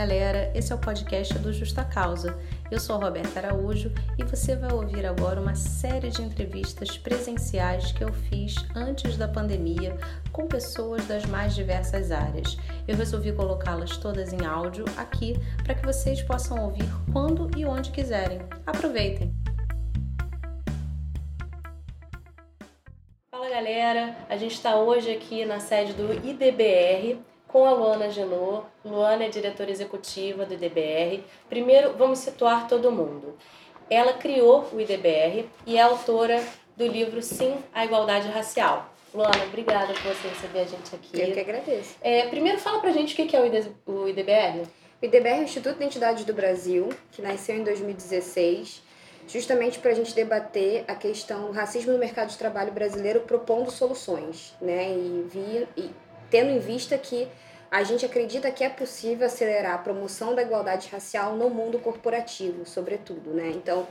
galera, esse é o podcast do Justa Causa. Eu sou Roberta Araújo e você vai ouvir agora uma série de entrevistas presenciais que eu fiz antes da pandemia com pessoas das mais diversas áreas. Eu resolvi colocá-las todas em áudio aqui para que vocês possam ouvir quando e onde quiserem. Aproveitem! Fala galera, a gente está hoje aqui na sede do IDBR com a Luana Genot. Luana é diretora executiva do IDBR. Primeiro, vamos situar todo mundo. Ela criou o IDBR e é autora do livro Sim à Igualdade Racial. Luana, obrigada por você receber a gente aqui. Eu que agradeço. É, primeiro, fala pra gente o que é o IDBR. O IDBR é o Instituto de Identidade do Brasil, que nasceu em 2016, justamente para a gente debater a questão do racismo no mercado de trabalho brasileiro, propondo soluções, né? E, via, e tendo em vista que a gente acredita que é possível acelerar a promoção da igualdade racial no mundo corporativo, sobretudo, né? Então,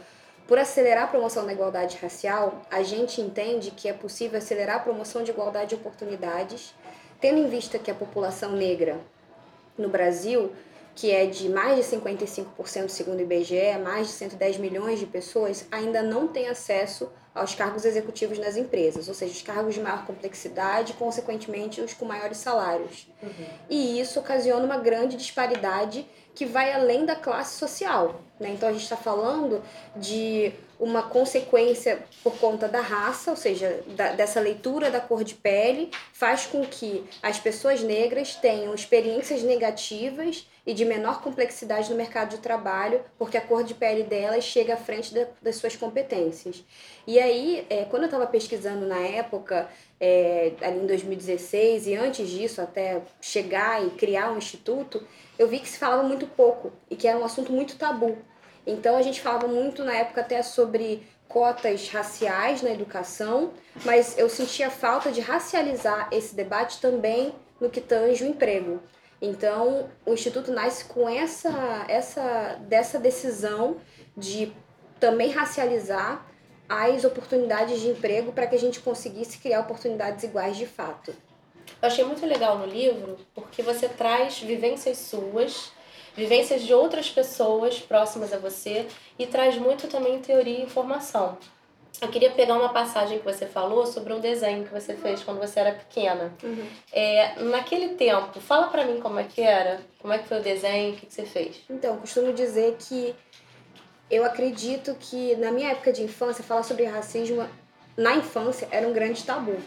por acelerar a promoção da igualdade racial, a gente entende que é possível acelerar a promoção de igualdade de oportunidades, tendo em vista que a população negra no Brasil que é de mais de 55% segundo o IBGE, mais de 110 milhões de pessoas, ainda não tem acesso aos cargos executivos nas empresas, ou seja, os cargos de maior complexidade, consequentemente os com maiores salários. Uhum. E isso ocasiona uma grande disparidade que vai além da classe social. Né? Então a gente está falando de uma consequência por conta da raça, ou seja, da, dessa leitura da cor de pele, faz com que as pessoas negras tenham experiências negativas e de menor complexidade no mercado de trabalho, porque a cor de pele delas chega à frente da, das suas competências. E aí, é, quando eu estava pesquisando na época, é, ali em 2016, e antes disso, até chegar e criar um instituto, eu vi que se falava muito pouco e que era um assunto muito tabu. Então a gente falava muito na época até sobre cotas raciais na educação, mas eu sentia falta de racializar esse debate também no que tange o emprego. Então, o instituto nasce com essa essa dessa decisão de também racializar as oportunidades de emprego para que a gente conseguisse criar oportunidades iguais de fato. Eu achei muito legal no livro porque você traz vivências suas vivências de outras pessoas próximas a você e traz muito também teoria e informação. Eu queria pegar uma passagem que você falou sobre um desenho que você fez quando você era pequena. Uhum. É, naquele tempo, fala para mim como é que era, como é que foi o desenho, o que, que você fez. Então, costumo dizer que eu acredito que na minha época de infância, falar sobre racismo na infância era um grande tabu.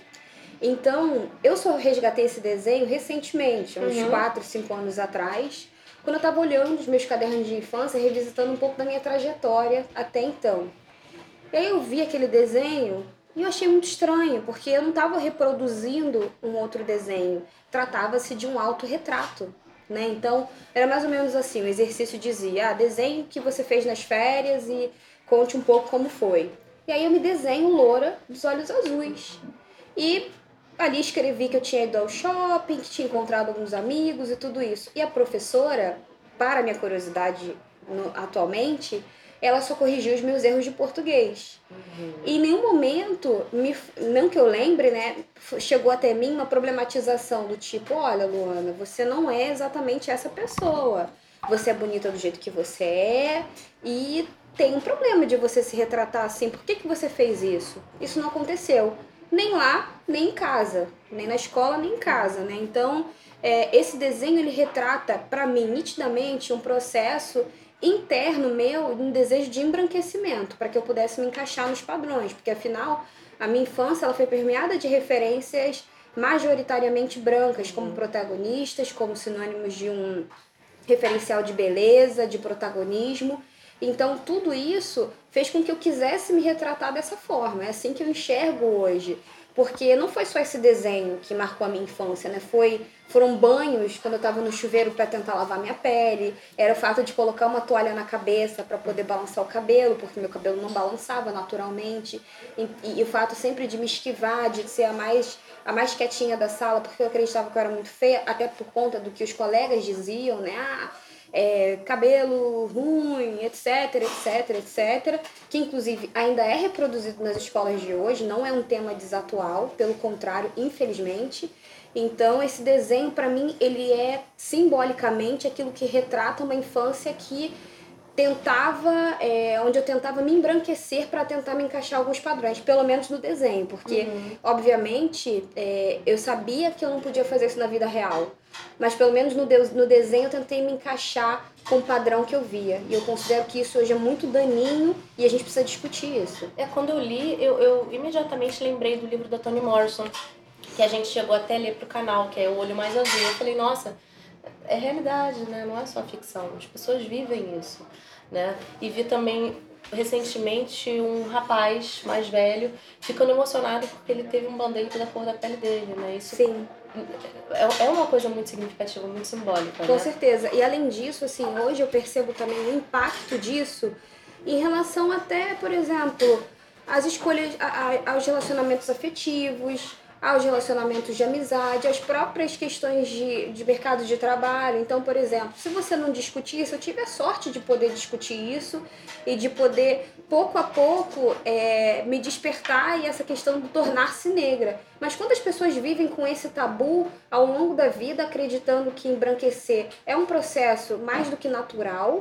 Então, eu só resgatei esse desenho recentemente, uns uhum. 4, 5 anos atrás, quando eu estava olhando os meus cadernos de infância, revisitando um pouco da minha trajetória até então. E aí eu vi aquele desenho e eu achei muito estranho, porque eu não estava reproduzindo um outro desenho. Tratava-se de um autorretrato. Né? Então, era mais ou menos assim, o exercício dizia, ah, desenhe o que você fez nas férias e conte um pouco como foi. E aí eu me desenho loura dos olhos azuis. E Ali escrevi que eu tinha ido ao shopping, que tinha encontrado alguns amigos e tudo isso. E a professora, para minha curiosidade no, atualmente, ela só corrigiu os meus erros de português. Uhum. E em nenhum momento, me, não que eu lembre, né, chegou até mim uma problematização do tipo: olha, Luana, você não é exatamente essa pessoa. Você é bonita do jeito que você é e tem um problema de você se retratar assim. Por que, que você fez isso? Isso não aconteceu nem lá, nem em casa, nem na escola, nem em casa, né? Então, é, esse desenho ele retrata para mim nitidamente um processo interno meu, um desejo de embranquecimento, para que eu pudesse me encaixar nos padrões, porque afinal a minha infância ela foi permeada de referências majoritariamente brancas como uhum. protagonistas, como sinônimos de um referencial de beleza, de protagonismo. Então, tudo isso fez com que eu quisesse me retratar dessa forma. É assim que eu enxergo hoje. Porque não foi só esse desenho que marcou a minha infância, né? Foi, foram banhos quando eu estava no chuveiro para tentar lavar minha pele. Era o fato de colocar uma toalha na cabeça para poder balançar o cabelo, porque meu cabelo não balançava naturalmente. E, e, e, o fato sempre de me esquivar, de ser a mais, a mais quietinha da sala, porque eu acreditava que eu era muito feia, até por conta do que os colegas diziam, né? Ah, é, cabelo ruim, etc, etc, etc, que inclusive ainda é reproduzido nas escolas de hoje, não é um tema desatual, pelo contrário, infelizmente. Então, esse desenho, para mim, ele é simbolicamente aquilo que retrata uma infância que tentava, é, onde eu tentava me embranquecer para tentar me encaixar alguns padrões, pelo menos no desenho, porque, uhum. obviamente, é, eu sabia que eu não podia fazer isso na vida real, mas pelo menos no, de, no desenho eu tentei me encaixar com o padrão que eu via. E eu considero que isso hoje é muito daninho e a gente precisa discutir isso. É, quando eu li, eu, eu imediatamente lembrei do livro da Toni Morrison, que a gente chegou até a ler pro canal, que é O Olho Mais Azul. Eu falei, nossa, é realidade, né? Não é só ficção. As pessoas vivem isso, né? E vi também recentemente um rapaz mais velho ficando emocionado porque ele teve um band-aid da cor da pele dele, né? Isso Sim. É, é uma coisa muito significativa, muito simbólica. Com né? certeza. E além disso, assim, hoje eu percebo também o impacto disso em relação até, por exemplo, às escolhas, aos relacionamentos afetivos, aos relacionamentos de amizade, às próprias questões de, de mercado de trabalho. Então, por exemplo, se você não discutir isso, eu tive a sorte de poder discutir isso e de poder, pouco a pouco, é, me despertar e essa questão de tornar-se negra. Mas quando as pessoas vivem com esse tabu ao longo da vida, acreditando que embranquecer é um processo mais do que natural,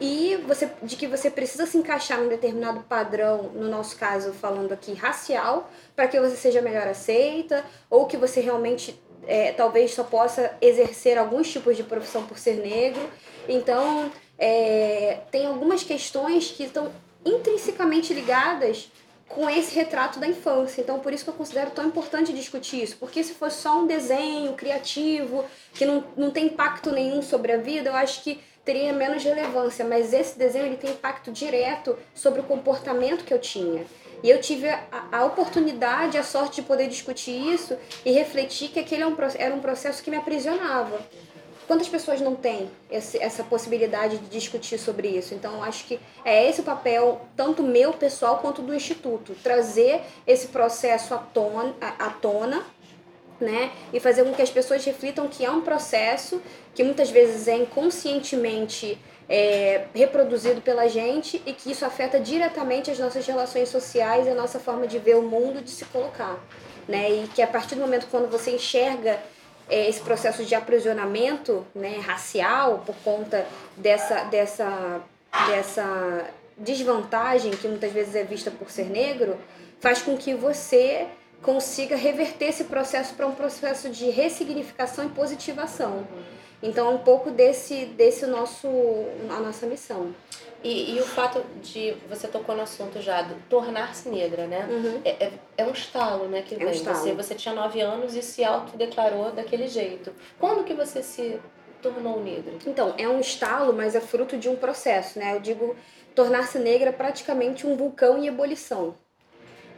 e você, de que você precisa se encaixar num determinado padrão, no nosso caso falando aqui racial, para que você seja melhor aceita, ou que você realmente é, talvez só possa exercer alguns tipos de profissão por ser negro. Então, é, tem algumas questões que estão intrinsecamente ligadas com esse retrato da infância. Então, por isso que eu considero tão importante discutir isso. Porque se fosse só um desenho criativo, que não, não tem impacto nenhum sobre a vida, eu acho que teria menos relevância, mas esse desenho ele tem impacto direto sobre o comportamento que eu tinha. E eu tive a, a oportunidade, a sorte de poder discutir isso e refletir que aquele era um processo que me aprisionava. Quantas pessoas não têm esse, essa possibilidade de discutir sobre isso? Então, acho que é esse o papel, tanto meu pessoal quanto do Instituto, trazer esse processo à tona, à tona né? E fazer com que as pessoas reflitam que é um processo que muitas vezes é inconscientemente é, reproduzido pela gente e que isso afeta diretamente as nossas relações sociais a nossa forma de ver o mundo, de se colocar, né? E que a partir do momento quando você enxerga é, esse processo de aprisionamento, né, racial por conta dessa dessa dessa desvantagem que muitas vezes é vista por ser negro, faz com que você consiga reverter esse processo para um processo de ressignificação e positivação. Então, é um pouco desse, desse nosso, a nossa missão. E, e o fato de, você tocou no assunto já, do tornar-se negra, né? Uhum. É, é, é, um estalo, né, que é vem. Um você, você tinha nove anos e se autodeclarou daquele jeito. Quando que você se tornou negra? Então, é um estalo, mas é fruto de um processo, né? Eu digo, tornar-se negra é praticamente um vulcão em ebulição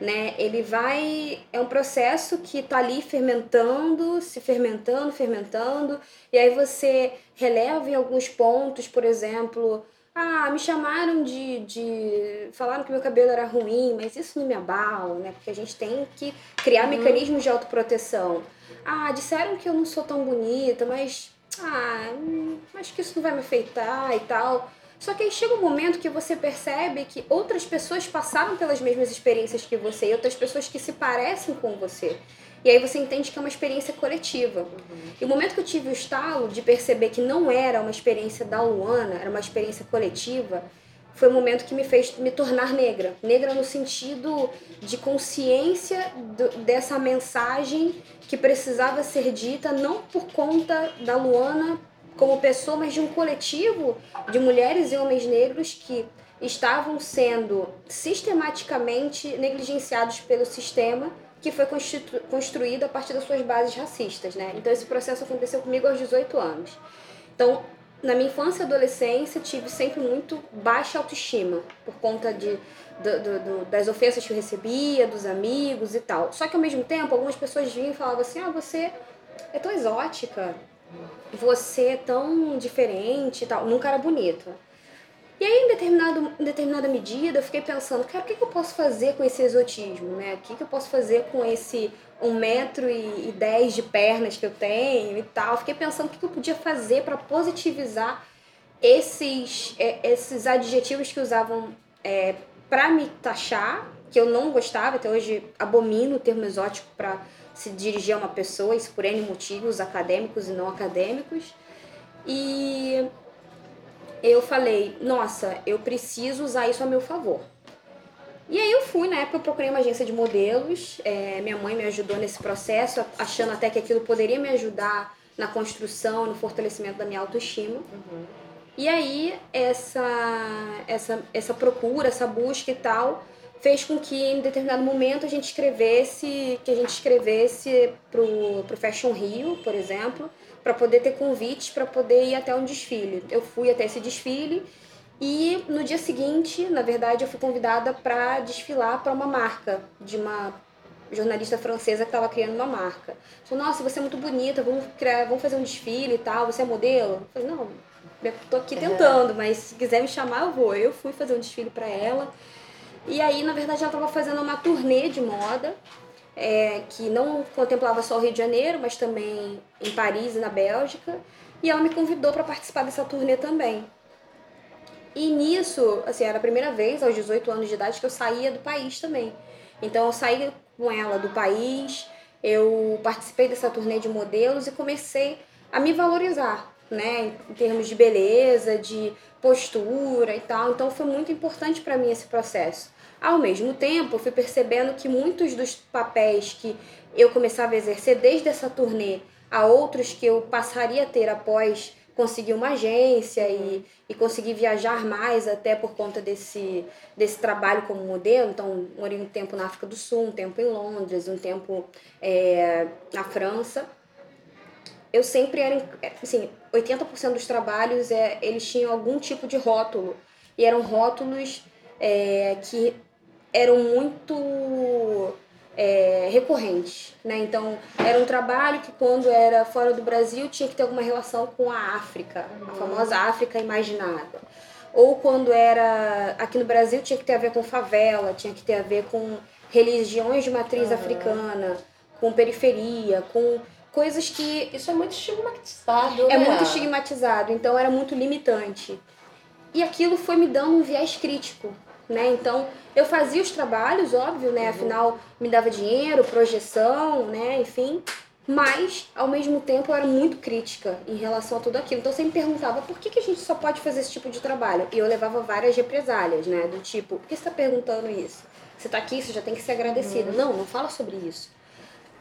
né? Ele vai é um processo que está ali fermentando, se fermentando, fermentando, e aí você releva em alguns pontos, por exemplo, ah, me chamaram de, de falaram que meu cabelo era ruim, mas isso não me abala, né? Porque a gente tem que criar uhum. mecanismos de autoproteção. Ah, disseram que eu não sou tão bonita, mas ah, hum, acho que isso não vai me afetar e tal. Só que aí chega um momento que você percebe que outras pessoas passaram pelas mesmas experiências que você e outras pessoas que se parecem com você. E aí você entende que é uma experiência coletiva. Uhum. E o momento que eu tive o estalo de perceber que não era uma experiência da Luana, era uma experiência coletiva, foi o momento que me fez me tornar negra. Negra no sentido de consciência do, dessa mensagem que precisava ser dita não por conta da Luana como pessoa, mas de um coletivo de mulheres e homens negros que estavam sendo sistematicamente negligenciados pelo sistema que foi construído a partir das suas bases racistas, né? Então esse processo aconteceu comigo aos 18 anos. Então, na minha infância e adolescência, tive sempre muito baixa autoestima por conta de, do, do, do, das ofensas que eu recebia, dos amigos e tal. Só que ao mesmo tempo, algumas pessoas vinham e falavam assim: ah, você é tão exótica, você é tão diferente e tal. Nunca era bonita. E aí, em, determinado, em determinada medida, eu fiquei pensando, cara, o que, que eu posso fazer com esse exotismo, né? O que, que eu posso fazer com esse um metro e, dez de pernas que eu tenho e tal? Fiquei pensando o que, que eu podia fazer para positivizar esses, é, esses adjetivos que usavam é, para me taxar, que eu não gostava, até hoje abomino o termo exótico para se dirigir a uma pessoa, isso por N motivos, acadêmicos e não acadêmicos. E eu falei, nossa, eu preciso usar isso a meu favor. E aí eu fui, na época eu procurei uma agência de modelos, é, minha mãe me ajudou nesse processo, achando até que aquilo poderia me ajudar na construção, no fortalecimento da minha autoestima. Uhum. E aí essa, essa, essa procura, essa busca e tal, fez com que em determinado momento a gente escrevesse, que a gente escrevesse pro, pro Fashion Rio, por exemplo, para poder ter convites para poder ir até um desfile. Eu fui até esse desfile e no dia seguinte, na verdade, eu fui convidada para desfilar para uma marca de uma jornalista francesa que estava criando uma marca. Falou, nossa, você é muito bonita, vamos, criar, vamos fazer um desfile e tal, você é modelo? Eu falei, não, tô aqui tentando, mas se quiser me chamar, eu vou. Eu fui fazer um desfile para ela. E aí, na verdade, ela estava fazendo uma turnê de moda, é, que não contemplava só o Rio de Janeiro, mas também em Paris e na Bélgica. E ela me convidou para participar dessa turnê também. E nisso, assim, era a primeira vez, aos 18 anos de idade, que eu saía do país também. Então eu saí com ela do país, eu participei dessa turnê de modelos e comecei a me valorizar, né, em termos de beleza, de postura e tal. Então foi muito importante para mim esse processo. Ao mesmo tempo, fui percebendo que muitos dos papéis que eu começava a exercer desde essa turnê a outros que eu passaria a ter após conseguir uma agência e, e conseguir viajar mais até por conta desse, desse trabalho como modelo. Então, morei um tempo na África do Sul, um tempo em Londres, um tempo é, na França. Eu sempre era, assim, 80% dos trabalhos é, eles tinham algum tipo de rótulo. E eram rótulos é, que eram muito é, recorrentes, né? Então era um trabalho que quando era fora do Brasil tinha que ter alguma relação com a África, a famosa África imaginada. Ou quando era aqui no Brasil tinha que ter a ver com favela, tinha que ter a ver com religiões de matriz uhum. africana, com periferia, com coisas que isso é muito estigmatizado. É né? muito estigmatizado, então era muito limitante. E aquilo foi me dando um viés crítico, né? Então, eu fazia os trabalhos, óbvio, né? Afinal, me dava dinheiro, projeção, né? Enfim. Mas, ao mesmo tempo, eu era muito crítica em relação a tudo aquilo. Então, sempre perguntava por que, que a gente só pode fazer esse tipo de trabalho? E eu levava várias represálias, né? Do tipo, por que você está perguntando isso? Você está aqui, você já tem que ser agradecido. Uhum. Não, não fala sobre isso.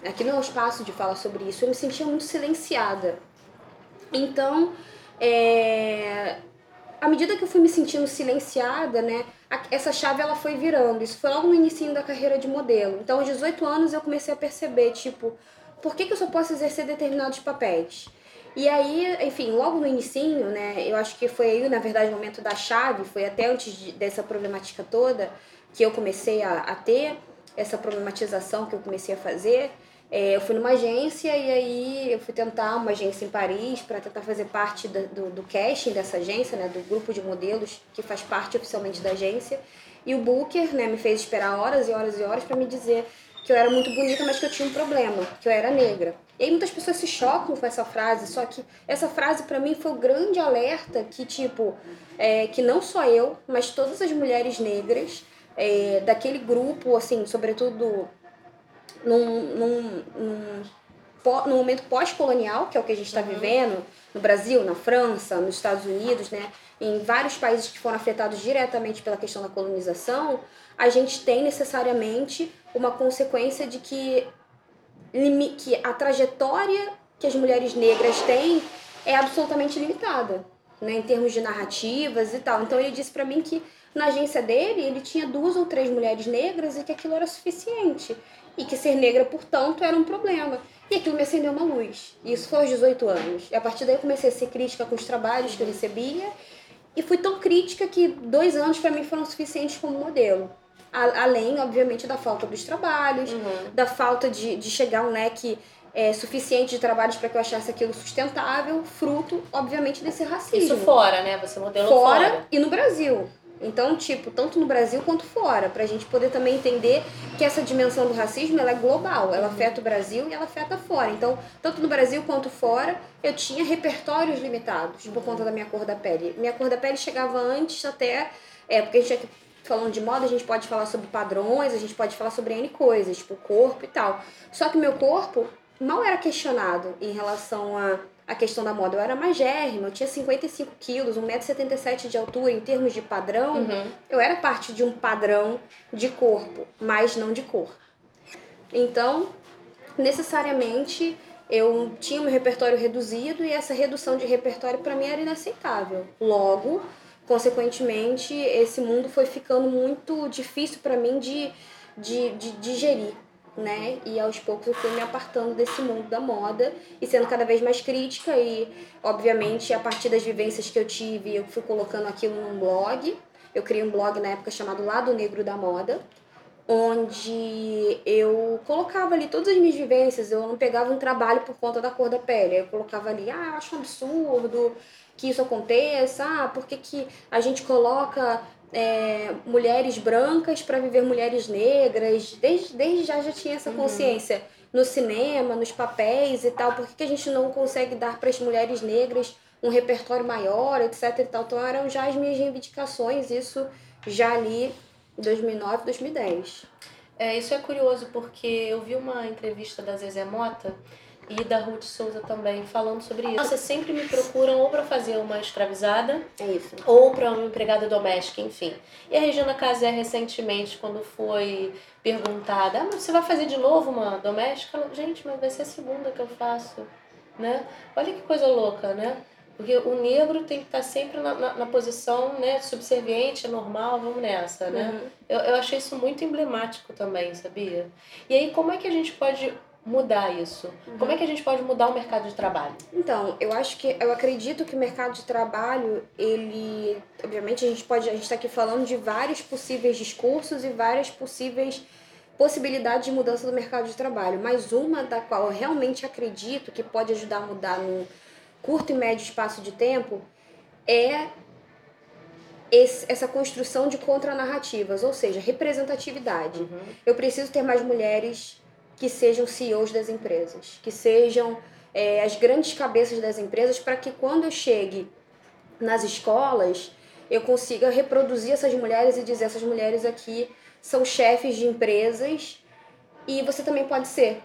Aqui não é o espaço de falar sobre isso. Eu me sentia muito silenciada. Então, é... à medida que eu fui me sentindo silenciada, né? Essa chave ela foi virando. Isso foi logo no início da carreira de modelo. Então, aos 18 anos, eu comecei a perceber, tipo, por que, que eu só posso exercer determinados papéis? E aí, enfim, logo no início, né, eu acho que foi aí, na verdade, o momento da chave, foi até antes de, dessa problemática toda que eu comecei a, a ter, essa problematização que eu comecei a fazer. É, eu fui numa agência e aí eu fui tentar uma agência em Paris para tentar fazer parte do, do, do, casting dessa agência, né, do grupo de modelos que faz parte oficialmente da agência. E o Booker né, me fez esperar horas e horas e horas para me dizer que eu era muito bonita, mas que eu tinha um problema, que eu era negra. E aí muitas pessoas se chocam com essa frase, só que essa frase para mim foi o um grande alerta que, tipo, é, que não só eu, mas todas as mulheres negras é, daquele grupo, assim, sobretudo num, num, num, num momento pós-colonial, que é o que a gente está uhum. vivendo no Brasil, na França, nos Estados Unidos, né, em vários países que foram afetados diretamente pela questão da colonização, a gente tem necessariamente uma consequência de que, que a trajetória que as mulheres negras têm é absolutamente limitada, né, em termos de narrativas e tal. Então ele disse para mim que na agência dele ele tinha duas ou três mulheres negras e que aquilo era suficiente e que ser negra, portanto, era um problema. E aquilo me acendeu uma luz. Isso foi aos 18 anos. E a partir daí eu comecei a ser crítica com os trabalhos que eu recebia. E fui tão crítica que dois anos para mim foram suficientes como modelo. Além, obviamente, da falta dos trabalhos, uhum. da falta de, de chegar a um leque é, suficiente de trabalhos para que eu achasse aquilo sustentável, fruto, obviamente, desse racismo. Isso fora, né? Você modelou fora. Fora e no Brasil. Então, tipo, tanto no Brasil quanto fora, pra gente poder também entender que essa dimensão do racismo ela é global, ela afeta o Brasil e ela afeta fora. Então, tanto no Brasil quanto fora, eu tinha repertórios limitados por conta da minha cor da pele. Minha cor da pele chegava antes até. É, porque a gente falando de moda, a gente pode falar sobre padrões, a gente pode falar sobre N coisas, tipo corpo e tal. Só que meu corpo mal era questionado em relação a a questão da moda. Eu era magérrima, eu tinha 55 quilos, 1,77m de altura. Em termos de padrão, uhum. eu era parte de um padrão de corpo, mas não de cor. Então, necessariamente, eu tinha um repertório reduzido e essa redução de repertório para mim era inaceitável. Logo, consequentemente, esse mundo foi ficando muito difícil para mim de, de, de digerir né? E aos poucos eu fui me apartando desse mundo da moda e sendo cada vez mais crítica e, obviamente, a partir das vivências que eu tive, eu fui colocando aquilo num blog. Eu criei um blog na época chamado Lado Negro da Moda, onde eu colocava ali todas as minhas vivências, eu não pegava um trabalho por conta da cor da pele, eu colocava ali, ah, eu acho um absurdo que isso aconteça, ah, por que, que a gente coloca é, mulheres brancas para viver mulheres negras. Desde, desde já já tinha essa uhum. consciência. Uhum. No cinema, nos papéis e tal. Por que, que a gente não consegue dar para as mulheres negras um repertório maior, etc e tal. Então eram já as minhas reivindicações, isso já ali em 2009, 2010. É, isso é curioso porque eu vi uma entrevista da Zezé Mota e da Ruth Souza também falando sobre isso. Vocês sempre me procuram ou para fazer uma escravizada, é isso. ou para uma empregada doméstica, enfim. E a Regina Casé recentemente, quando foi perguntada, ah, você vai fazer de novo uma doméstica? Ela, Gente, mas vai ser a segunda que eu faço, né? Olha que coisa louca, né? Porque o negro tem que estar sempre na, na, na posição né, subserviente, normal, vamos nessa, né? Uhum. Eu, eu achei isso muito emblemático também, sabia? E aí, como é que a gente pode mudar isso? Uhum. Como é que a gente pode mudar o mercado de trabalho? Então, eu acho que eu acredito que o mercado de trabalho, ele, obviamente a gente pode, a gente está aqui falando de vários possíveis discursos e várias possíveis possibilidades de mudança do mercado de trabalho, mas uma da qual eu realmente acredito que pode ajudar a mudar no curto e médio espaço de tempo é esse, essa construção de contranarrativas, ou seja, representatividade. Uhum. Eu preciso ter mais mulheres que sejam CEOs das empresas, que sejam é, as grandes cabeças das empresas, para que quando eu chegue nas escolas eu consiga reproduzir essas mulheres e dizer: essas mulheres aqui são chefes de empresas e você também pode ser.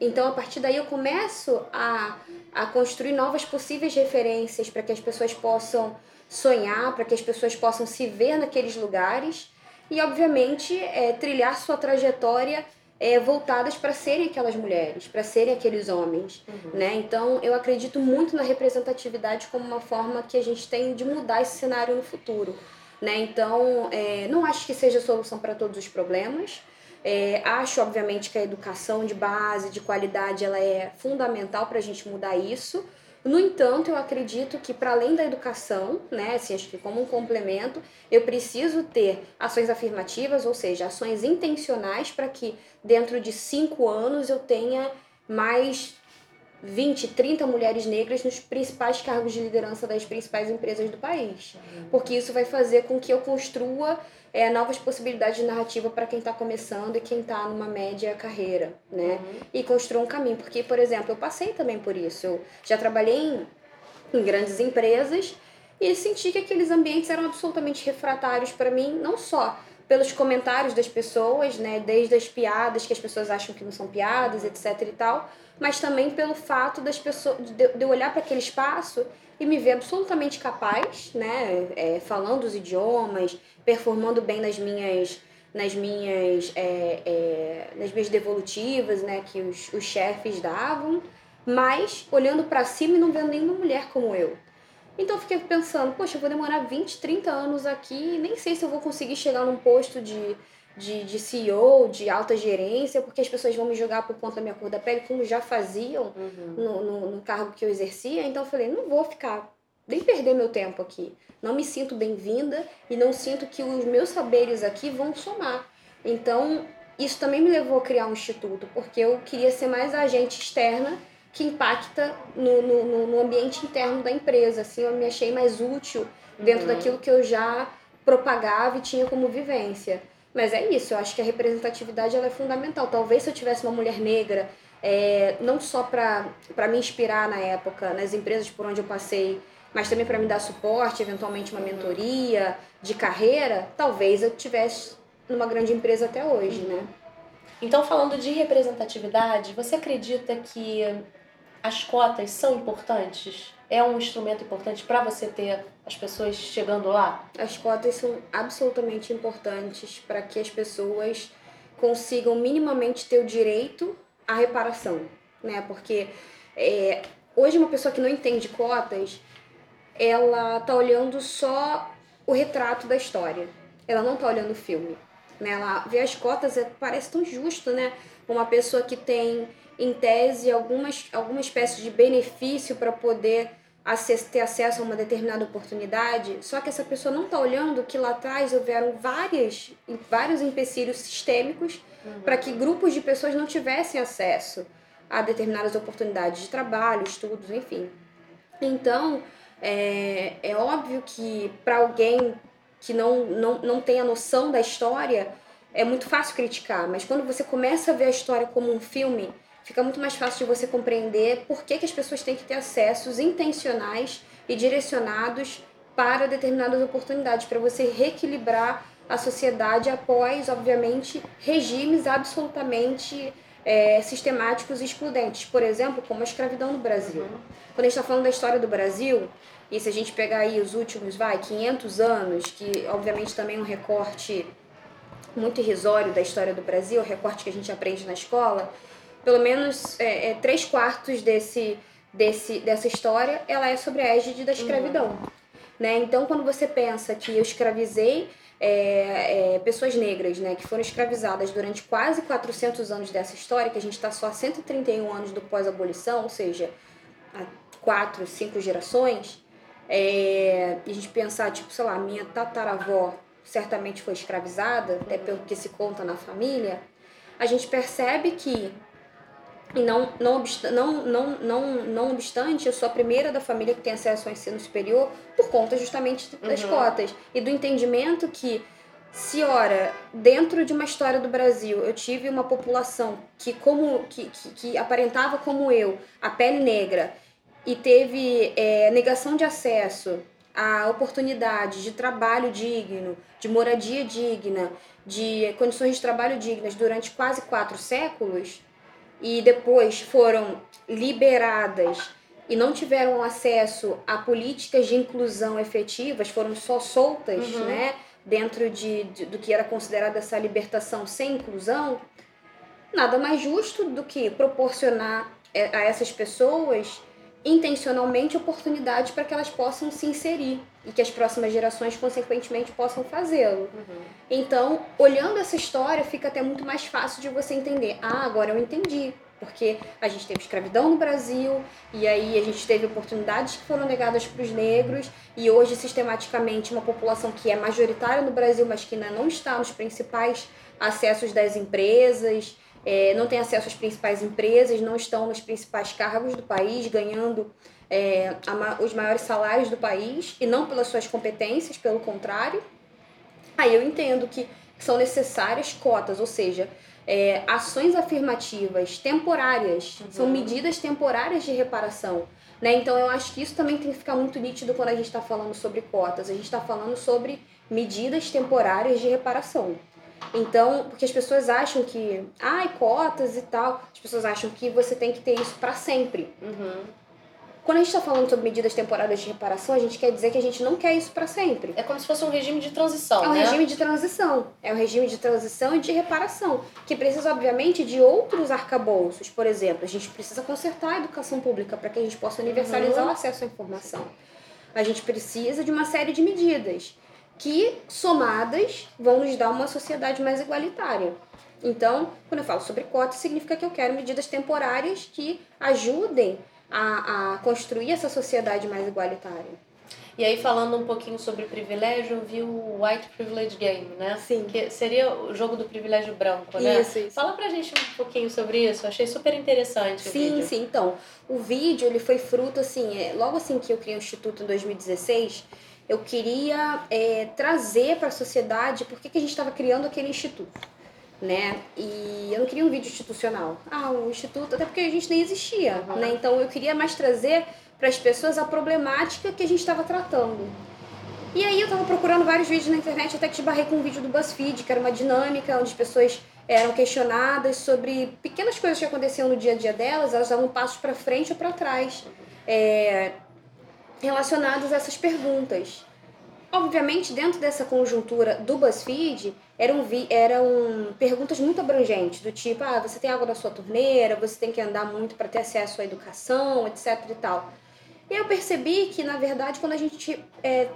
Então, a partir daí, eu começo a, a construir novas possíveis referências para que as pessoas possam sonhar, para que as pessoas possam se ver naqueles lugares e, obviamente, é, trilhar sua trajetória é, voltadas para serem aquelas mulheres, para serem aqueles homens, uhum. né? Então eu acredito muito na representatividade como uma forma que a gente tem de mudar esse cenário no futuro, né? Então é, não acho que seja a solução para todos os problemas. É, acho obviamente que a educação de base, de qualidade, ela é fundamental para a gente mudar isso. No entanto, eu acredito que para além da educação, né, assim, acho que como um complemento, eu preciso ter ações afirmativas, ou seja, ações intencionais para que dentro de cinco anos eu tenha mais 20, 30 mulheres negras nos principais cargos de liderança das principais empresas do país. Porque isso vai fazer com que eu construa é, novas possibilidades de narrativa para quem está começando e quem está numa média carreira, né? Uhum. E construir um caminho. Porque, por exemplo, eu passei também por isso. Eu já trabalhei em, em grandes empresas e senti que aqueles ambientes eram absolutamente refratários para mim, não só pelos comentários das pessoas, né, desde as piadas que as pessoas acham que não são piadas, etc e tal, mas também pelo fato das pessoas de, eu olhar para aquele espaço e me ver absolutamente capaz, né, é, falando os idiomas, performando bem nas minhas nas minhas é, é, nas minhas devolutivas, né, que os, os chefes davam, mas olhando para cima e não vendo nenhuma mulher como eu. Então eu fiquei pensando, poxa, eu vou demorar 20, 30 anos aqui, nem sei se eu vou conseguir chegar num posto de, de, de CEO, de alta gerência, porque as pessoas vão me jogar por conta da minha cor da pele, como já faziam uhum. no, no, no cargo que eu exercia. Então eu falei, não vou ficar, nem perder meu tempo aqui. Não me sinto bem-vinda e não sinto que os meus saberes aqui vão somar. Então, isso também me levou a criar um instituto, porque eu queria ser mais agente externa que impacta no, no, no ambiente interno da empresa. Assim, eu me achei mais útil dentro uhum. daquilo que eu já propagava e tinha como vivência. Mas é isso, eu acho que a representatividade ela é fundamental. Talvez se eu tivesse uma mulher negra, é, não só para me inspirar na época, nas empresas por onde eu passei, mas também para me dar suporte, eventualmente uma mentoria de carreira, talvez eu tivesse numa grande empresa até hoje, né? Então, falando de representatividade, você acredita que as cotas são importantes? É um instrumento importante para você ter as pessoas chegando lá? As cotas são absolutamente importantes para que as pessoas consigam minimamente ter o direito à reparação, né? Porque é, hoje uma pessoa que não entende cotas, ela tá olhando só o retrato da história. Ela não tá olhando o filme. Né? Ela vê as cotas, é, parece tão justo, né? Uma pessoa que tem, em tese, algumas, alguma espécie de benefício para poder ter acesso a uma determinada oportunidade, só que essa pessoa não está olhando que lá atrás houveram várias, vários empecilhos sistêmicos uhum. para que grupos de pessoas não tivessem acesso a determinadas oportunidades de trabalho, estudos, enfim. Então, é, é óbvio que para alguém que não, não, não tem a noção da história, é muito fácil criticar, mas quando você começa a ver a história como um filme, fica muito mais fácil de você compreender por que, que as pessoas têm que ter acessos intencionais e direcionados para determinadas oportunidades, para você reequilibrar a sociedade após, obviamente, regimes absolutamente é, sistemáticos e excludentes. Por exemplo, como a escravidão no Brasil. Uhum. Quando a gente está falando da história do Brasil, e se a gente pegar aí os últimos, vai, 500 anos, que obviamente também é um recorte muito irrisório da história do Brasil, o recorte que a gente aprende na escola, pelo menos é, é, três quartos desse, desse, dessa história, ela é sobre a égide da escravidão. Uhum. Né? Então, quando você pensa que eu escravizei é, é, pessoas negras, né, que foram escravizadas durante quase 400 anos dessa história, que a gente está só há 131 anos do pós-abolição, ou seja, há quatro, cinco gerações, é, a gente pensar, tipo, sei lá, minha tataravó certamente foi escravizada, até pelo que se conta na família, a gente percebe que, e não, não, não, não, não, não obstante, eu sou a primeira da família que tem acesso ao ensino superior por conta justamente das uhum. cotas e do entendimento que se ora dentro de uma história do Brasil eu tive uma população que como que, que, que aparentava como eu a pele negra e teve é, negação de acesso a oportunidades de trabalho digno, de moradia digna, de condições de trabalho dignas durante quase quatro séculos e depois foram liberadas e não tiveram acesso a políticas de inclusão efetivas, foram só soltas, uhum. né, dentro de, de, do que era considerada essa libertação sem inclusão, nada mais justo do que proporcionar é, a essas pessoas intencionalmente oportunidades para que elas possam se inserir e que as próximas gerações, consequentemente, possam fazê-lo. Uhum. Então, olhando essa história, fica até muito mais fácil de você entender. Ah, agora eu entendi. Porque a gente teve escravidão no Brasil, e aí a gente teve oportunidades que foram negadas para os negros, e hoje, sistematicamente, uma população que é majoritária no Brasil, mas que ainda não está nos principais acessos das empresas, é, não têm acesso às principais empresas, não estão nos principais cargos do país, ganhando é, a, os maiores salários do país, e não pelas suas competências, pelo contrário. Aí eu entendo que são necessárias cotas, ou seja, é, ações afirmativas temporárias, uhum. são medidas temporárias de reparação. Né? Então eu acho que isso também tem que ficar muito nítido quando a gente está falando sobre cotas. A gente está falando sobre medidas temporárias de reparação. Então, porque as pessoas acham que, ai, cotas e tal, as pessoas acham que você tem que ter isso para sempre. Uhum. Quando a gente está falando sobre medidas temporárias de reparação, a gente quer dizer que a gente não quer isso para sempre. É como se fosse um regime de transição, É um né? regime de transição. É um regime de transição e de reparação, que precisa, obviamente, de outros arcabouços. Por exemplo, a gente precisa consertar a educação pública para que a gente possa universalizar uhum. o acesso à informação. A gente precisa de uma série de medidas que, somadas, vão nos dar uma sociedade mais igualitária. Então, quando eu falo sobre cotas, significa que eu quero medidas temporárias que ajudem a, a construir essa sociedade mais igualitária. E aí, falando um pouquinho sobre privilégio, eu vi o White Privilege Game, né? Sim. Que seria o jogo do privilégio branco, né? Isso, isso. Fala pra gente um pouquinho sobre isso, eu achei super interessante Sim, sim. Então, o vídeo, ele foi fruto, assim, é, logo assim que eu criei o Instituto em 2016, eu queria é, trazer para a sociedade por que, que a gente estava criando aquele instituto. né? E eu não queria um vídeo institucional. Ah, o instituto, até porque a gente nem existia, uhum. né? Então eu queria mais trazer para as pessoas a problemática que a gente estava tratando. E aí eu estava procurando vários vídeos na internet até que esbarrei com um vídeo do BuzzFeed, que era uma dinâmica onde as pessoas eram questionadas sobre pequenas coisas que aconteciam no dia a dia delas, elas davam passos para frente ou para trás, é, relacionados a essas perguntas. Obviamente, dentro dessa conjuntura do BuzzFeed, eram, eram perguntas muito abrangentes, do tipo, ah, você tem água na sua torneira, você tem que andar muito para ter acesso à educação, etc e tal. E eu percebi que, na verdade, quando a gente é,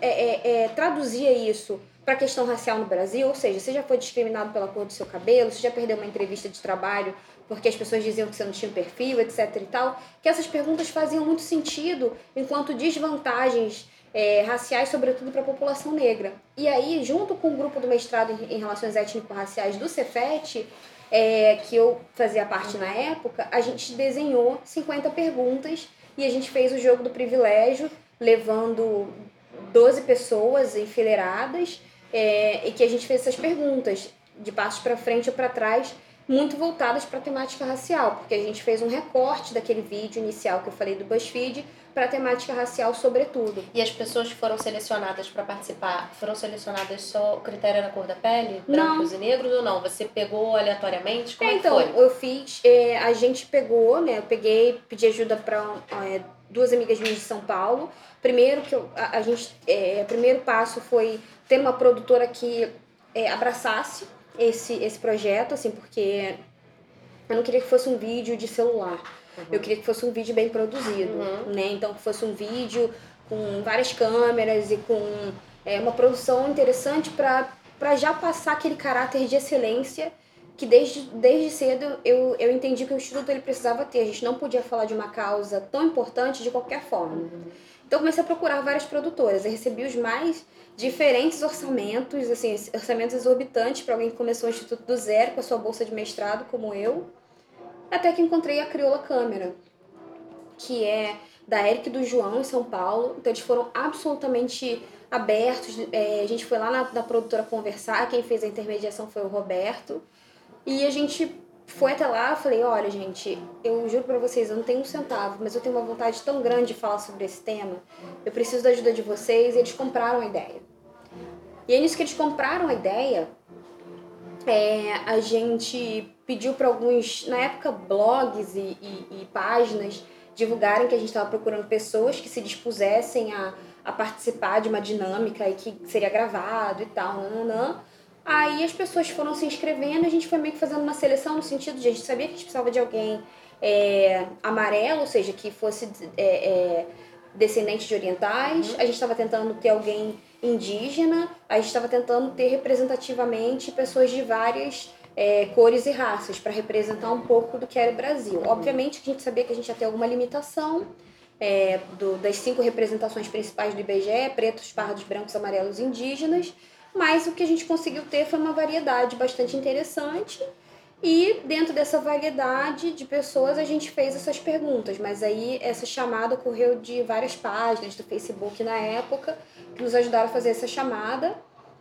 é, é, é traduzia isso para a questão racial no Brasil, ou seja, você já foi discriminado pela cor do seu cabelo, você já perdeu uma entrevista de trabalho porque as pessoas diziam que você não tinha perfil, etc e tal, que essas perguntas faziam muito sentido enquanto desvantagens é, raciais, sobretudo para a população negra. E aí, junto com o grupo do mestrado em, em Relações Étnico-Raciais do Cefet, é, que eu fazia parte na época, a gente desenhou 50 perguntas e a gente fez o jogo do privilégio, levando 12 pessoas enfileiradas, é, e que a gente fez essas perguntas, de passos para frente ou para trás, muito voltadas para a temática racial, porque a gente fez um recorte daquele vídeo inicial que eu falei do BuzzFeed para a temática racial sobretudo. E as pessoas que foram selecionadas para participar, foram selecionadas só o critério era a cor da pele? Brancos não. e negros ou não? Você pegou aleatoriamente? Como é, então, eu fiz, é, a gente pegou, né, eu peguei, pedi ajuda para é, duas amigas minhas de São Paulo. Primeiro que eu, a, a gente, é, primeiro passo foi ter uma produtora que é, abraçasse esse, esse projeto, assim, porque eu não queria que fosse um vídeo de celular Uhum. Eu queria que fosse um vídeo bem produzido, uhum. né? Então que fosse um vídeo com várias câmeras e com é, uma produção interessante para já passar aquele caráter de excelência que desde, desde cedo eu, eu entendi que o Instituto ele precisava ter. A gente não podia falar de uma causa tão importante de qualquer forma. Uhum. Então comecei a procurar várias produtoras. Eu recebi os mais diferentes orçamentos, assim, orçamentos exorbitantes para alguém que começou o Instituto do zero com a sua bolsa de mestrado, como eu. Até que encontrei a Crioula Câmera, que é da Eric e do João em São Paulo. Então eles foram absolutamente abertos. É, a gente foi lá na, na produtora conversar, quem fez a intermediação foi o Roberto. E a gente foi até lá, falei, olha, gente, eu juro para vocês, eu não tenho um centavo, mas eu tenho uma vontade tão grande de falar sobre esse tema. Eu preciso da ajuda de vocês. E eles compraram a ideia. E aí, nisso que eles compraram a ideia, é, a gente pediu para alguns, na época, blogs e, e, e, páginas divulgarem que a gente estava procurando pessoas que se dispusessem a, a participar de uma dinâmica e que seria gravado e tal, nananã. Aí as pessoas foram se inscrevendo, a gente foi meio que fazendo uma seleção no sentido de a gente sabia que a gente precisava de alguém é, amarelo, ou seja, que fosse é, é, descendente de orientais. Uhum. A gente estava tentando ter alguém indígena, a gente estava tentando ter representativamente pessoas de várias é, cores e raças para representar um pouco do que era o Brasil. Obviamente que a gente sabia que a gente ia ter alguma limitação é, do, das cinco representações principais do IBGE, pretos, pardos, brancos, amarelos indígenas, mas o que a gente conseguiu ter foi uma variedade bastante interessante e dentro dessa variedade de pessoas a gente fez essas perguntas, mas aí essa chamada ocorreu de várias páginas do Facebook na época que nos ajudaram a fazer essa chamada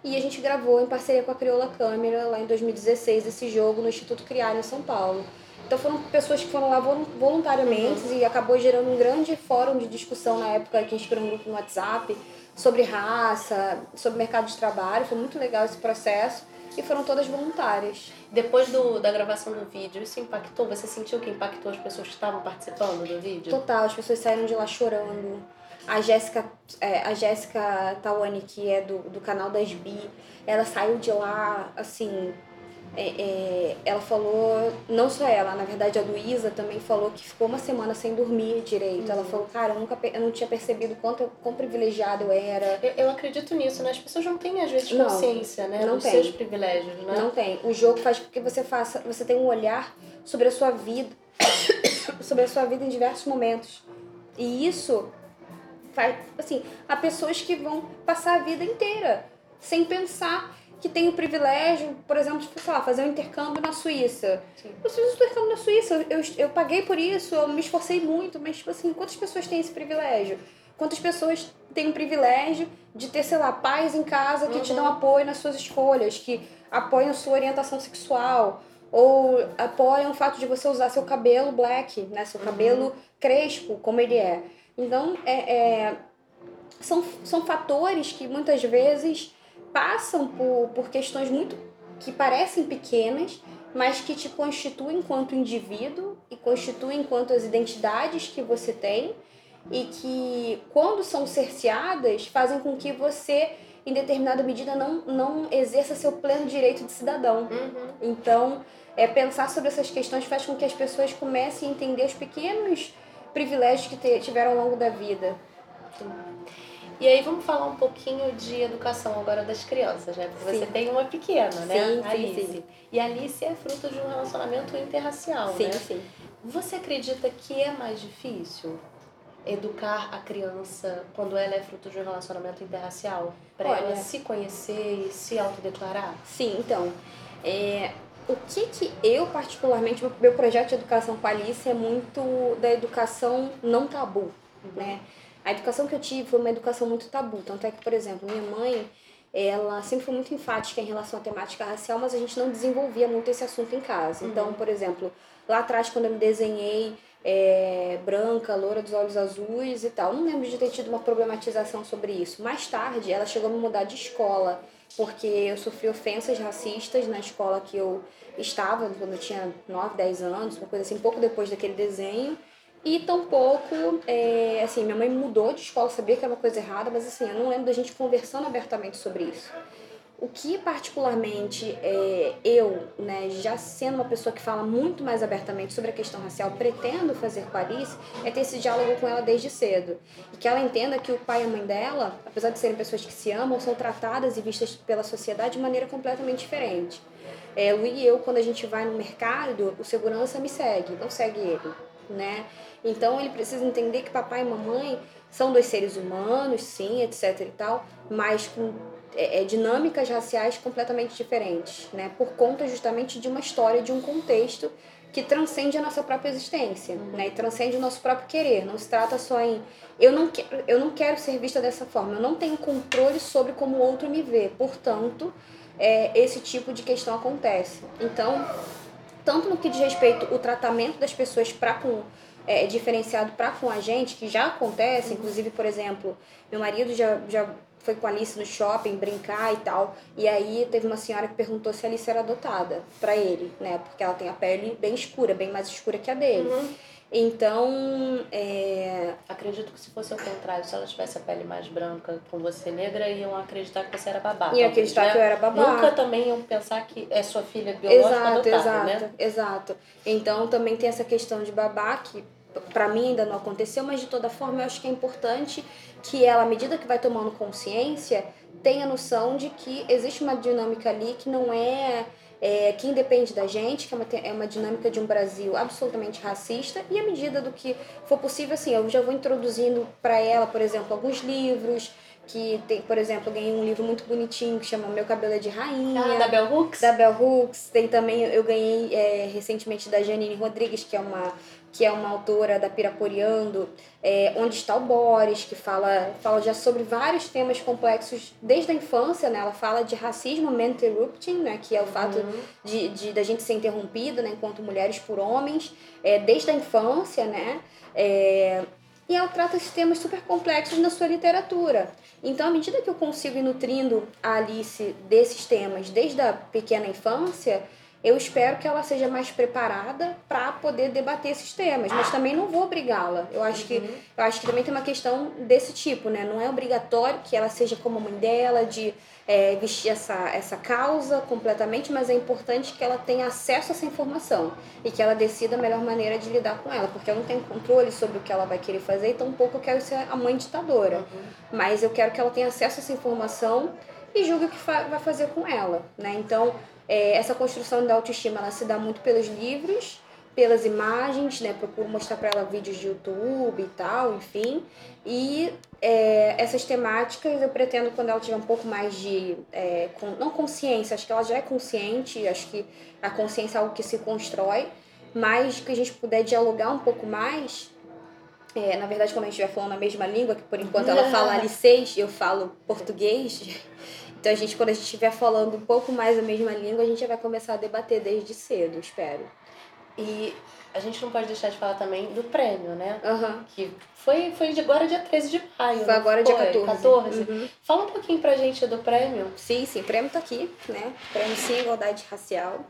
e a gente gravou em parceria com a Crioula Câmera lá em 2016 esse jogo no Instituto Criar em São Paulo. Então foram pessoas que foram lá voluntariamente uhum. e acabou gerando um grande fórum de discussão na época que a gente criou um grupo no WhatsApp sobre raça, sobre mercado de trabalho. Foi muito legal esse processo e foram todas voluntárias. Depois do, da gravação do vídeo, isso impactou? Você sentiu que impactou as pessoas que estavam participando do vídeo? Total, as pessoas saíram de lá chorando. A Jéssica, é, a Jéssica Tawane, que é do, do canal das Bi, ela saiu de lá, assim, é, é, ela falou, não só ela, na verdade a Luísa também falou que ficou uma semana sem dormir direito. Uhum. Ela falou, cara, eu nunca eu não tinha percebido quanto quão privilegiado eu era. Eu, eu acredito nisso, né? As pessoas não têm, às vezes, consciência, não, né? Não dos tem. seus privilégios, né? Não tem. O jogo faz com que você faça, você tenha um olhar sobre a sua vida, sobre a sua vida em diversos momentos. E isso faz, assim, há pessoas que vão passar a vida inteira sem pensar que tem o privilégio, por exemplo, de sei lá, fazer um intercâmbio na Suíça. Sim. Eu fiz um intercâmbio na Suíça, eu, eu paguei por isso, eu me esforcei muito, mas, tipo assim, quantas pessoas têm esse privilégio? quantas pessoas têm o privilégio de ter, sei lá, pais em casa que uhum. te dão apoio nas suas escolhas, que apoiam sua orientação sexual, ou apoiam o fato de você usar seu cabelo black, né? Seu cabelo uhum. crespo, como ele é. Então, é, é, são, são fatores que muitas vezes passam por, por questões muito que parecem pequenas, mas que te constituem enquanto indivíduo e constituem enquanto as identidades que você tem e que, quando são cerceadas, fazem com que você, em determinada medida, não, não exerça seu pleno direito de cidadão. Uhum. Então, é, pensar sobre essas questões faz com que as pessoas comecem a entender os pequenos privilégios que tiveram ao longo da vida. E aí vamos falar um pouquinho de educação agora das crianças, né? Porque sim. você tem uma pequena, né? Sim, Alice. Sim, sim. E a Alice é fruto de um relacionamento interracial, sim, né? Sim, sim. Você acredita que é mais difícil educar a criança quando ela é fruto de um relacionamento interracial? Para ela se conhecer e se autodeclarar? Sim, então. É, o que que eu, particularmente, meu projeto de educação com a Alice é muito da educação não tabu, uhum. né? A educação que eu tive foi uma educação muito tabu. Tanto é que, por exemplo, minha mãe, ela sempre foi muito enfática em relação à temática racial, mas a gente não desenvolvia muito esse assunto em casa. Então, uhum. por exemplo, lá atrás, quando eu me desenhei é, branca, loura dos olhos azuis e tal, não lembro de ter tido uma problematização sobre isso. Mais tarde, ela chegou a me mudar de escola, porque eu sofri ofensas racistas na escola que eu estava, quando eu tinha 9, 10 anos, uma coisa assim, pouco depois daquele desenho. E tampouco, é, assim, minha mãe mudou de escola, sabia que era uma coisa errada, mas assim, eu não lembro da gente conversando abertamente sobre isso. O que particularmente é, eu, né, já sendo uma pessoa que fala muito mais abertamente sobre a questão racial, pretendo fazer com a Alice, é ter esse diálogo com ela desde cedo. E que ela entenda que o pai e a mãe dela, apesar de serem pessoas que se amam, são tratadas e vistas pela sociedade de maneira completamente diferente. É, Lu e eu, quando a gente vai no mercado, o segurança me segue, não segue ele, né? Então ele precisa entender que papai e mamãe são dois seres humanos, sim, etc e tal, mas com é, é, dinâmicas raciais completamente diferentes, né? Por conta justamente de uma história, de um contexto que transcende a nossa própria existência, uhum. né? E transcende o nosso próprio querer. Não se trata só em eu não quero, eu não quero ser vista dessa forma. Eu não tenho controle sobre como o outro me vê. Portanto, é, esse tipo de questão acontece. Então, tanto no que diz respeito o tratamento das pessoas para com é, diferenciado para com a gente, que já acontece, inclusive, por exemplo, meu marido já, já foi com a Alice no shopping brincar e tal, e aí teve uma senhora que perguntou se a Alice era adotada para ele, né? Porque ela tem a pele bem escura, bem mais escura que a dele. Uhum. Então, é... acredito que se fosse o contrário, se ela tivesse a pele mais branca com você negra, iam acreditar que você era babá. Iam acreditar né? que eu era babá. Nunca também iam pensar que é sua filha biológica exato, adotada, exato, né? Exato. Então, também tem essa questão de babá que para mim ainda não aconteceu, mas de toda forma eu acho que é importante que ela, à medida que vai tomando consciência, tenha noção de que existe uma dinâmica ali que não é é, que independe da gente, que é uma, é uma dinâmica de um Brasil absolutamente racista, e à medida do que for possível, assim, eu já vou introduzindo para ela, por exemplo, alguns livros, que tem, por exemplo, eu ganhei um livro muito bonitinho que chama Meu Cabelo é de Rainha. Ah, da Bell Hooks? Da Bell Hooks. Tem também, eu ganhei é, recentemente da Janine Rodrigues, que é uma que é uma autora da Piraporeando, é, Onde está o Boris, que fala, fala já sobre vários temas complexos desde a infância, né? Ela fala de racismo interrupting, né? Que é o fato uhum. de, de da gente ser interrompida, né? Enquanto mulheres por homens, é, desde a infância, né? É, e ela trata esses temas super complexos na sua literatura. Então, à medida que eu consigo ir nutrindo a Alice desses temas desde a pequena infância, eu espero que ela seja mais preparada para poder debater esses temas, mas também não vou obrigá-la. Eu acho que uhum. eu acho que também tem uma questão desse tipo, né? Não é obrigatório que ela seja como a mãe dela de é, vestir essa, essa causa completamente, mas é importante que ela tenha acesso a essa informação e que ela decida a melhor maneira de lidar com ela, porque eu não tenho controle sobre o que ela vai querer fazer, então pouco eu quero ser a mãe ditadora. Uhum. Mas eu quero que ela tenha acesso a essa informação e julgue o que vai fazer com ela, né? Então, é, essa construção da autoestima ela se dá muito pelos livros, pelas imagens, né? Procuro mostrar para ela vídeos de YouTube e tal, enfim. E é, essas temáticas eu pretendo quando ela tiver um pouco mais de é, com, não consciência, acho que ela já é consciente, acho que a consciência é algo que se constrói, mas que a gente puder dialogar um pouco mais, É, na verdade, quando a gente estiver falando a mesma língua, que por enquanto ela fala alicês e eu falo português, então a gente, quando a gente estiver falando um pouco mais a mesma língua, a gente já vai começar a debater desde cedo, espero. E a gente não pode deixar de falar também do prêmio, né? Aham. Que foi, foi agora dia 13 de maio. Foi agora dia foi? 14. 14. Uhum. Fala um pouquinho pra gente do prêmio. Sim, sim, o prêmio tá aqui, né? Prêmio Sim Igualdade Racial,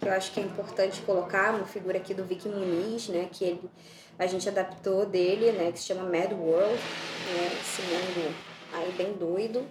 que eu acho que é importante colocar, uma figura aqui do Vicky Muniz, né? Que ele, a gente adaptou dele, né? Que se chama Mad World, né? Esse mundo aí bem doido.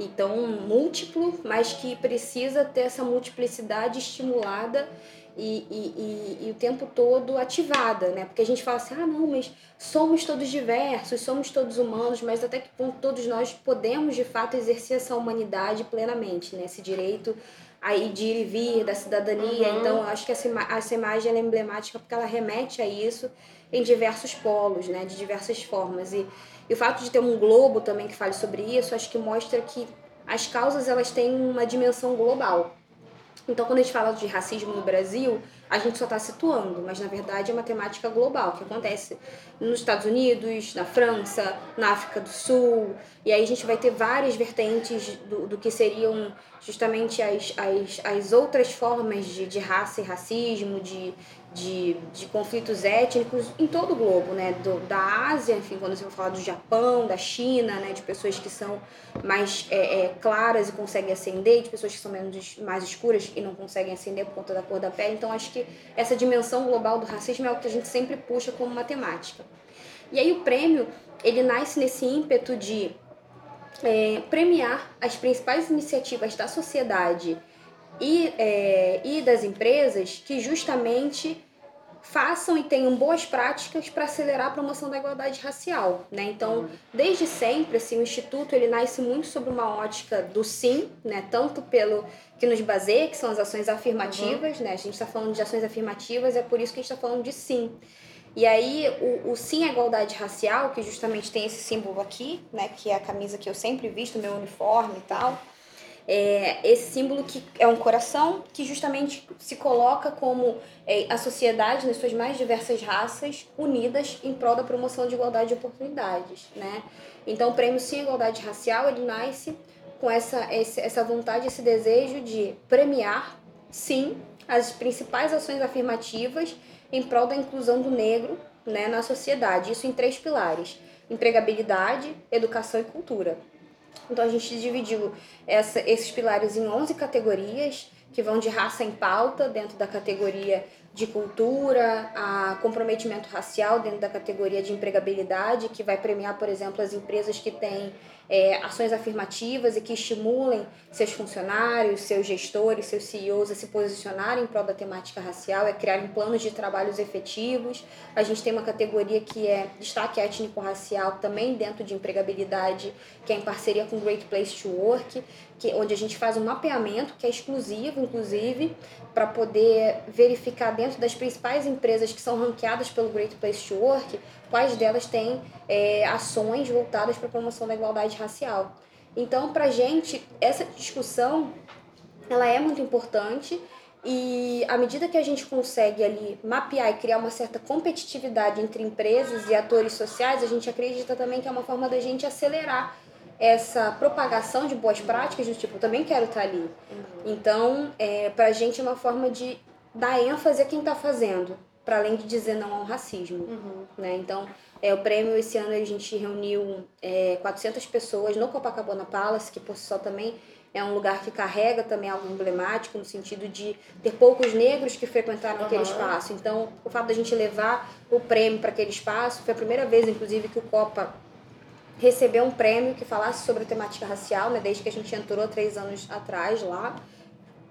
Então, múltiplo, mas que precisa ter essa multiplicidade estimulada e, e, e, e o tempo todo ativada, né? Porque a gente fala assim, ah, não, mas somos todos diversos, somos todos humanos, mas até que ponto todos nós podemos, de fato, exercer essa humanidade plenamente, né? Esse direito aí de ir e vir, da cidadania. Uhum. Então, acho que essa, essa imagem é emblemática porque ela remete a isso em diversos polos, né? De diversas formas. E, e o fato de ter um globo também que fale sobre isso, acho que mostra que as causas elas têm uma dimensão global. Então, quando a gente fala de racismo no Brasil, a gente só está situando, mas na verdade é uma temática global que acontece nos Estados Unidos, na França, na África do Sul, e aí a gente vai ter várias vertentes do, do que seriam justamente as, as, as outras formas de, de raça e racismo, de, de, de conflitos étnicos em todo o globo, né? Do, da Ásia, enfim, quando você vai falar do Japão, da China, né? De pessoas que são mais é, é, claras e conseguem acender, de pessoas que são menos, mais escuras e não conseguem acender por conta da cor da pele. Então, acho que essa dimensão global do racismo é o que a gente sempre puxa como matemática. E aí o prêmio, ele nasce nesse ímpeto de é, premiar as principais iniciativas da sociedade e, é, e das empresas que justamente façam e tenham boas práticas para acelerar a promoção da igualdade racial, né? Então, desde sempre, assim, o instituto ele nasce muito sobre uma ótica do sim, né? Tanto pelo que nos baseia, que são as ações afirmativas, né? A gente está falando de ações afirmativas, é por isso que a gente está falando de sim. E aí, o, o sim à igualdade racial, que justamente tem esse símbolo aqui, né? Que é a camisa que eu sempre visto, meu uniforme e tal é, esse símbolo que é um coração que justamente se coloca como é, a sociedade nas suas mais diversas raças unidas em prol da promoção de igualdade de oportunidades, né? Então o prêmio Sim Igualdade Racial ele nasce com essa, essa vontade, esse desejo de premiar, sim, as principais ações afirmativas em prol da inclusão do negro né, na sociedade. Isso em três pilares: empregabilidade, educação e cultura. Então a gente dividiu essa, esses pilares em 11 categorias, que vão de raça em pauta, dentro da categoria de cultura, a comprometimento racial dentro da categoria de empregabilidade, que vai premiar, por exemplo, as empresas que têm é, ações afirmativas e que estimulem seus funcionários, seus gestores, seus CEOs a se posicionarem em prol da temática racial, é criarem planos de trabalhos efetivos. A gente tem uma categoria que é destaque étnico-racial também dentro de empregabilidade, que é em parceria com Great Place to Work, que, onde a gente faz um mapeamento que é exclusivo, inclusive, para poder verificar dentro das principais empresas que são ranqueadas pelo Great Place to Work quais delas têm é, ações voltadas para a promoção da igualdade racial. Então, para a gente, essa discussão ela é muito importante e à medida que a gente consegue ali mapear e criar uma certa competitividade entre empresas e atores sociais, a gente acredita também que é uma forma da gente acelerar essa propagação de boas práticas do tipo, eu também quero estar ali. Uhum. Então, é, para a gente é uma forma de dar ênfase a quem está fazendo para além de dizer não ao racismo. Uhum. Né? Então, é, o prêmio esse ano a gente reuniu é, 400 pessoas no Copacabana Palace, que por si só também é um lugar que carrega também algo emblemático, no sentido de ter poucos negros que frequentaram uhum. aquele espaço. Então, o fato da gente levar o prêmio para aquele espaço, foi a primeira vez, inclusive, que o Copa recebeu um prêmio que falasse sobre a temática racial, né, desde que a gente entrou três anos atrás lá.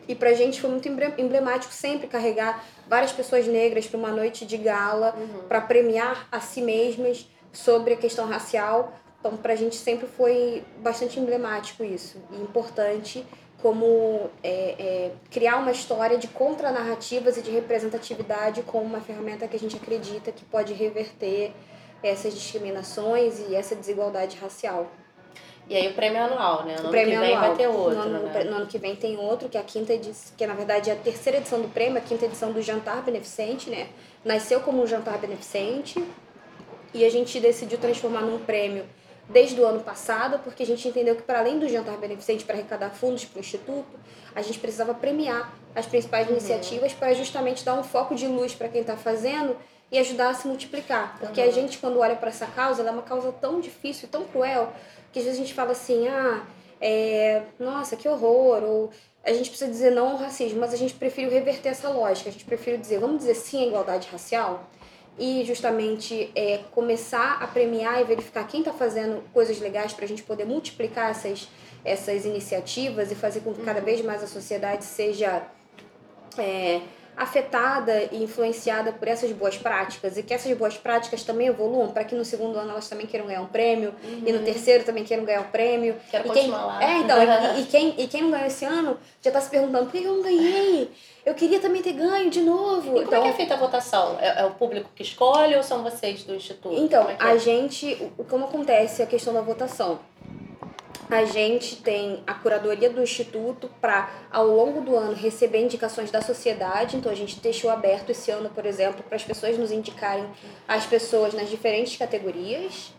E pra gente foi muito emblemático sempre carregar várias pessoas negras para uma noite de gala, uhum. para premiar a si mesmas sobre a questão racial. Então, pra gente sempre foi bastante emblemático isso e importante como é, é, criar uma história de contranarrativas e de representatividade como uma ferramenta que a gente acredita que pode reverter essas discriminações e essa desigualdade racial. E aí o prêmio anual, né? No ano prêmio que vem anual. vai ter outro, no ano, né? no ano que vem tem outro, que é a quinta edição, que na verdade é a terceira edição do prêmio, a quinta edição do Jantar Beneficente, né? Nasceu como um jantar beneficente E a gente decidiu transformar num prêmio desde o ano passado, porque a gente entendeu que, para além do jantar beneficente para arrecadar fundos para o Instituto, a gente precisava premiar as principais uhum. iniciativas para justamente dar um foco de luz para quem está fazendo e ajudar a se multiplicar. Porque a gente, quando olha para essa causa, ela é uma causa tão difícil, tão cruel, que às vezes a gente fala assim, ah, é, nossa, que horror, ou a gente precisa dizer não ao racismo, mas a gente prefere reverter essa lógica, a gente prefere dizer, vamos dizer sim à igualdade racial? e justamente é, começar a premiar e verificar quem está fazendo coisas legais para a gente poder multiplicar essas, essas iniciativas e fazer com que cada uhum. vez mais a sociedade seja é, afetada e influenciada por essas boas práticas e que essas boas práticas também evoluam para que no segundo ano elas também queiram ganhar um prêmio uhum. e no terceiro também queiram ganhar um prêmio. Quero e quem, lá. É, então, e, e, quem, e quem não ganhou esse ano já está se perguntando por que eu não ganhei? Eu queria também ter ganho de novo. E então, como é que é então feita a votação? É, é, o público que escolhe ou são vocês do Instituto? Então, é a é? gente, como acontece a questão da votação? A gente tem a curadoria do Instituto para, ao longo do ano, receber indicações da sociedade. Então, a gente deixou aberto esse ano, por exemplo, para as pessoas nos indicarem as pessoas nas diferentes categorias.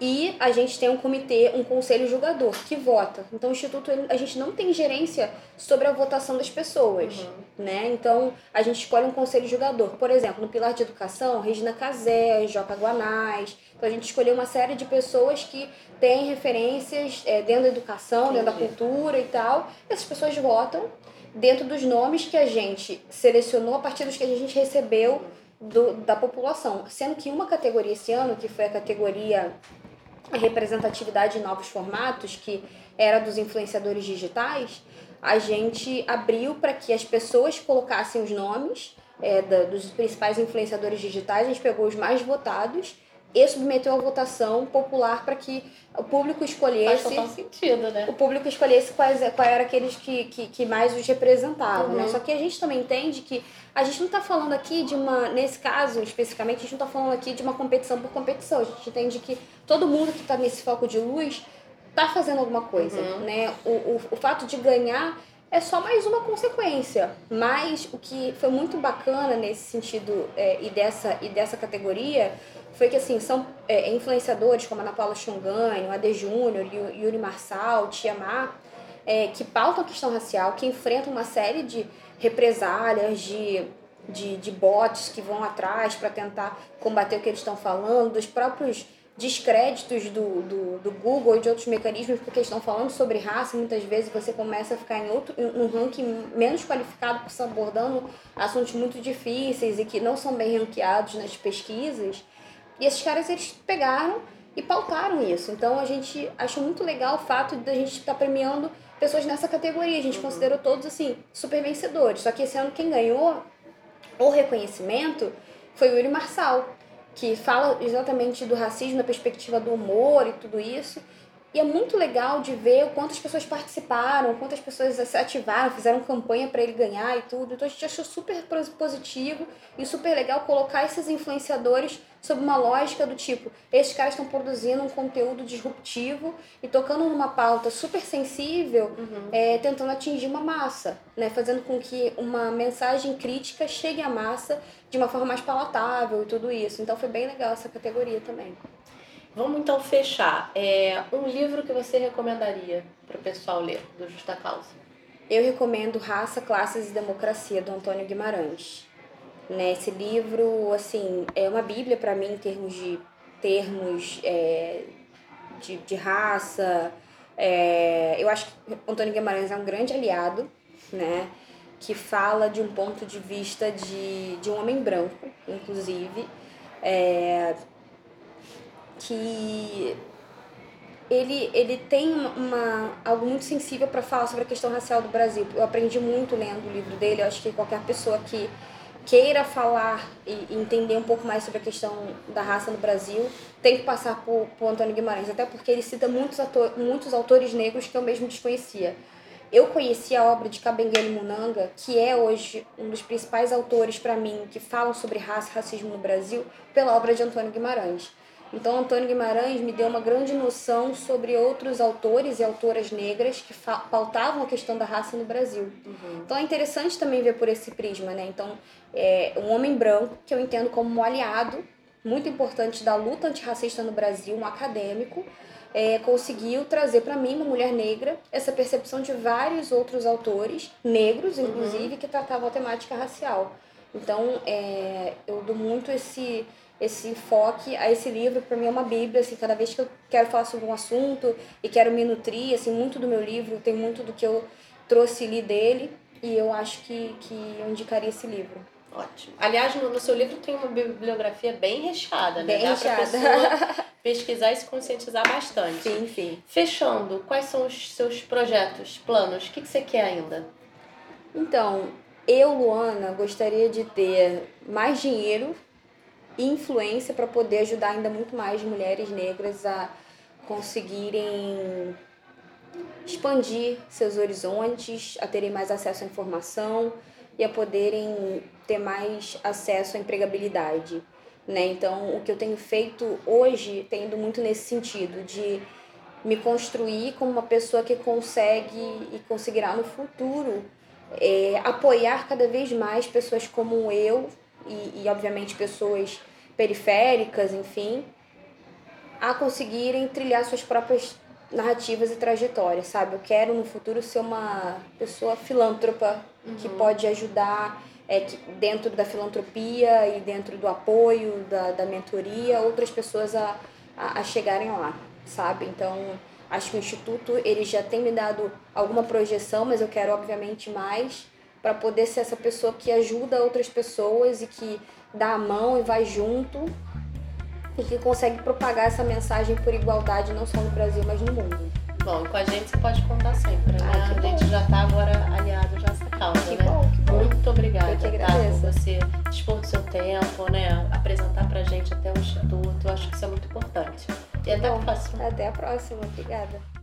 E a gente tem um comitê, um conselho julgador que vota. Então, o Instituto, a gente não tem gerência sobre a votação das pessoas, uhum. né? Então, a gente escolhe um conselho julgador. Por exemplo, no pilar de educação, Regina Casé, Joca Guanais. Então, a gente escolheu uma série de pessoas que têm referências é, dentro da educação, Entendi. dentro da cultura e tal. Essas pessoas votam dentro dos nomes que a gente selecionou a partir dos que a gente recebeu do, da população. Sendo que uma categoria esse ano, que foi a categoria representatividade de novos formatos, que era dos influenciadores digitais, a gente abriu para que as pessoas colocassem os nomes é, da, dos principais influenciadores digitais, a gente pegou os mais votados e submeteu a votação popular para que o público escolhesse. Faz total sentido, né? O público escolhesse quais, quais eram aqueles que, que, que mais os representavam, né? uhum. né? Só que a gente também entende que a gente não está falando aqui de uma. Nesse caso, especificamente, a gente não está falando aqui de uma competição por competição. A gente entende que todo mundo que está nesse foco de luz está fazendo alguma coisa, uhum. né? O, o, o fato de ganhar é só mais uma consequência. Mas o que foi muito bacana nesse sentido é, e, dessa, e dessa categoria foi que assim, são é, influenciadores como Ana Paula Xongani, o Ade Júnior, Yuri Marçal, Tia Mar, é, que pautam a questão racial, que enfrentam uma série de represálias, de, de, de bots que vão atrás para tentar combater o que eles estão falando, dos próprios descréditos do, do, do Google e de outros mecanismos, porque estão falando sobre raça, muitas vezes você começa a ficar em outro um ranking menos qualificado, porque estão abordando assuntos muito difíceis e que não são bem ranqueados nas pesquisas. E esses caras, eles pegaram e pautaram isso. Então, a gente achou muito legal o fato de a gente estar tá premiando pessoas nessa categoria. A gente uhum. considerou todos, assim, super vencedores. Só que esse ano quem ganhou o reconhecimento foi o Yuri Marçal, que fala exatamente do racismo na perspectiva do humor e tudo isso. E é muito legal de ver quantas pessoas participaram, quantas pessoas se ativaram, fizeram campanha para ele ganhar e tudo. Então a gente achou super positivo e super legal colocar esses influenciadores sob uma lógica do tipo: esses caras estão produzindo um conteúdo disruptivo e tocando numa pauta super sensível, uhum. é, tentando atingir uma massa, né? fazendo com que uma mensagem crítica chegue à massa de uma forma mais palatável e tudo isso. Então foi bem legal essa categoria também. Vamos então fechar. É um livro que você recomendaria para o pessoal ler, do Justa Causa? Eu recomendo Raça, Classes e Democracia, do Antônio Guimarães. Né, esse livro, assim, é uma bíblia para mim em termos de termos é, de, de raça. É, eu acho que Antônio Guimarães é um grande aliado, né? Que fala de um ponto de vista de, de um homem branco, inclusive. É, que ele, ele tem uma, algo muito sensível para falar sobre a questão racial do Brasil. Eu aprendi muito lendo o livro dele. Eu acho que qualquer pessoa que queira falar e entender um pouco mais sobre a questão da raça no Brasil tem que passar por, por Antônio Guimarães, até porque ele cita muitos, ator, muitos autores negros que eu mesmo desconhecia. Eu conheci a obra de Kabengele Munanga, que é hoje um dos principais autores para mim que falam sobre raça e racismo no Brasil, pela obra de Antônio Guimarães. Então, Antônio Guimarães me deu uma grande noção sobre outros autores e autoras negras que pautavam a questão da raça no Brasil. Uhum. Então, é interessante também ver por esse prisma, né? Então, é um homem branco que eu entendo como um aliado muito importante da luta antirracista no Brasil, um acadêmico, é, conseguiu trazer para mim, uma mulher negra, essa percepção de vários outros autores, negros inclusive, uhum. que tratavam a temática racial. Então, é, eu dou muito esse esse enfoque a esse livro, para mim é uma bíblia, assim, cada vez que eu quero falar sobre um assunto e quero me nutrir, assim, muito do meu livro, tem muito do que eu trouxe ali dele, e eu acho que, que eu indicaria esse livro. Ótimo. Aliás, no, no seu livro tem uma bibliografia bem recheada, né? Bem Dá recheada. pessoa pesquisar e se conscientizar bastante. Sim, sim. Fechando, quais são os seus projetos, planos? O que, que você quer ainda? Então, eu, Luana, gostaria de ter mais dinheiro influência para poder ajudar ainda muito mais mulheres negras a conseguirem expandir seus horizontes, a terem mais acesso à informação e a poderem ter mais acesso à empregabilidade. Né? Então, o que eu tenho feito hoje tem ido muito nesse sentido, de me construir como uma pessoa que consegue e conseguirá no futuro é, apoiar cada vez mais pessoas como eu e, e, obviamente, pessoas periféricas, enfim, a conseguirem trilhar suas próprias narrativas e trajetórias, sabe? Eu quero no futuro ser uma pessoa filântropa uhum. que pode ajudar é, que dentro da filantropia e dentro do apoio, da, da mentoria, outras pessoas a, a, a chegarem lá, sabe? Então, acho que o Instituto ele já tem me dado alguma projeção, mas eu quero, obviamente, mais para poder ser essa pessoa que ajuda outras pessoas e que dá a mão e vai junto e que consegue propagar essa mensagem por igualdade não só no Brasil, mas no mundo. Bom, com a gente você pode contar sempre, né? A gente já está agora aliado já essa causa, que né? Bom, que bom. Muito obrigada, Eu que agradeço. Tá, por você dispor do seu tempo, né? Apresentar pra gente até o Instituto. Eu acho que isso é muito importante. E até a próxima. Até a próxima. Obrigada.